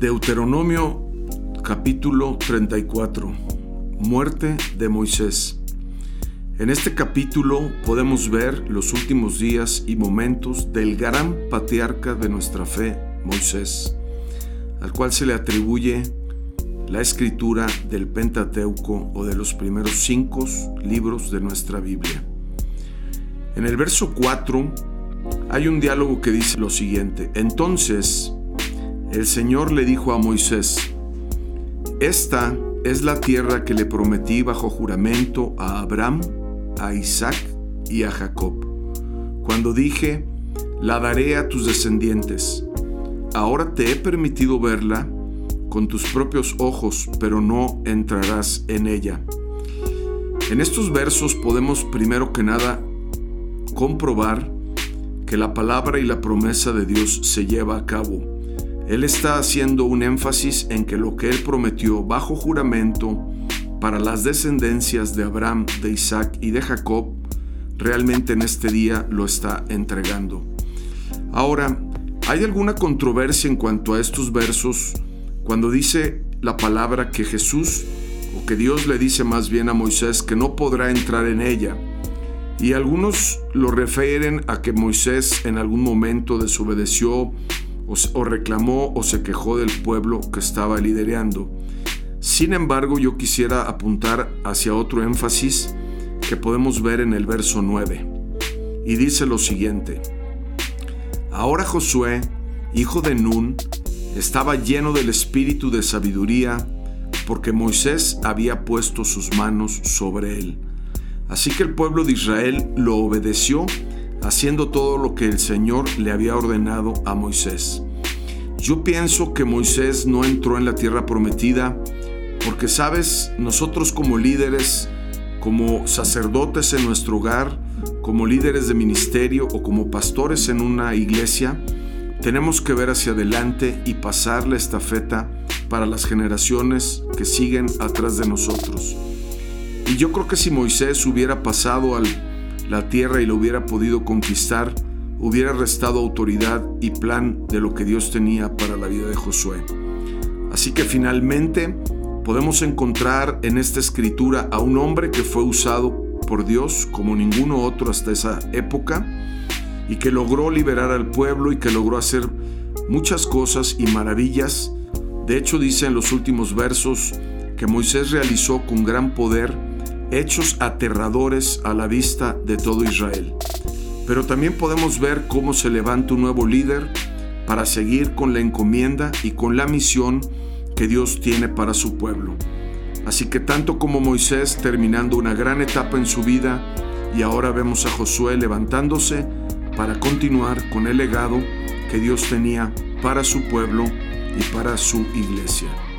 Deuteronomio capítulo 34. Muerte de Moisés. En este capítulo podemos ver los últimos días y momentos del gran patriarca de nuestra fe, Moisés, al cual se le atribuye la escritura del Pentateuco o de los primeros cinco libros de nuestra Biblia. En el verso 4 hay un diálogo que dice lo siguiente, entonces el Señor le dijo a Moisés, esta es la tierra que le prometí bajo juramento a Abraham, a Isaac y a Jacob, cuando dije, la daré a tus descendientes. Ahora te he permitido verla con tus propios ojos, pero no entrarás en ella. En estos versos podemos primero que nada comprobar que la palabra y la promesa de Dios se lleva a cabo él está haciendo un énfasis en que lo que él prometió bajo juramento para las descendencias de Abraham, de Isaac y de Jacob, realmente en este día lo está entregando. Ahora, ¿hay alguna controversia en cuanto a estos versos cuando dice la palabra que Jesús, o que Dios le dice más bien a Moisés que no podrá entrar en ella? Y algunos lo refieren a que Moisés en algún momento desobedeció o, reclamó o se quejó del pueblo que estaba liderando. Sin embargo, yo quisiera apuntar hacia otro énfasis que podemos ver en el verso 9. Y dice lo siguiente. Ahora Josué, hijo de Nun, estaba lleno del espíritu de sabiduría, porque Moisés había puesto sus manos sobre él. Así que el pueblo de Israel lo obedeció haciendo todo lo que el Señor le había ordenado a Moisés. Yo pienso que Moisés no entró en la tierra prometida porque, sabes, nosotros como líderes, como sacerdotes en nuestro hogar, como líderes de ministerio o como pastores en una iglesia, tenemos que ver hacia adelante y pasar la estafeta para las generaciones que siguen atrás de nosotros. Y yo creo que si Moisés hubiera pasado al la tierra y lo hubiera podido conquistar, hubiera restado autoridad y plan de lo que Dios tenía para la vida de Josué. Así que finalmente podemos encontrar en esta escritura a un hombre que fue usado por Dios como ninguno otro hasta esa época y que logró liberar al pueblo y que logró hacer muchas cosas y maravillas. De hecho dice en los últimos versos que Moisés realizó con gran poder hechos aterradores a la vista de todo Israel. Pero también podemos ver cómo se levanta un nuevo líder para seguir con la encomienda y con la misión que Dios tiene para su pueblo. Así que tanto como Moisés terminando una gran etapa en su vida, y ahora vemos a Josué levantándose para continuar con el legado que Dios tenía para su pueblo y para su iglesia.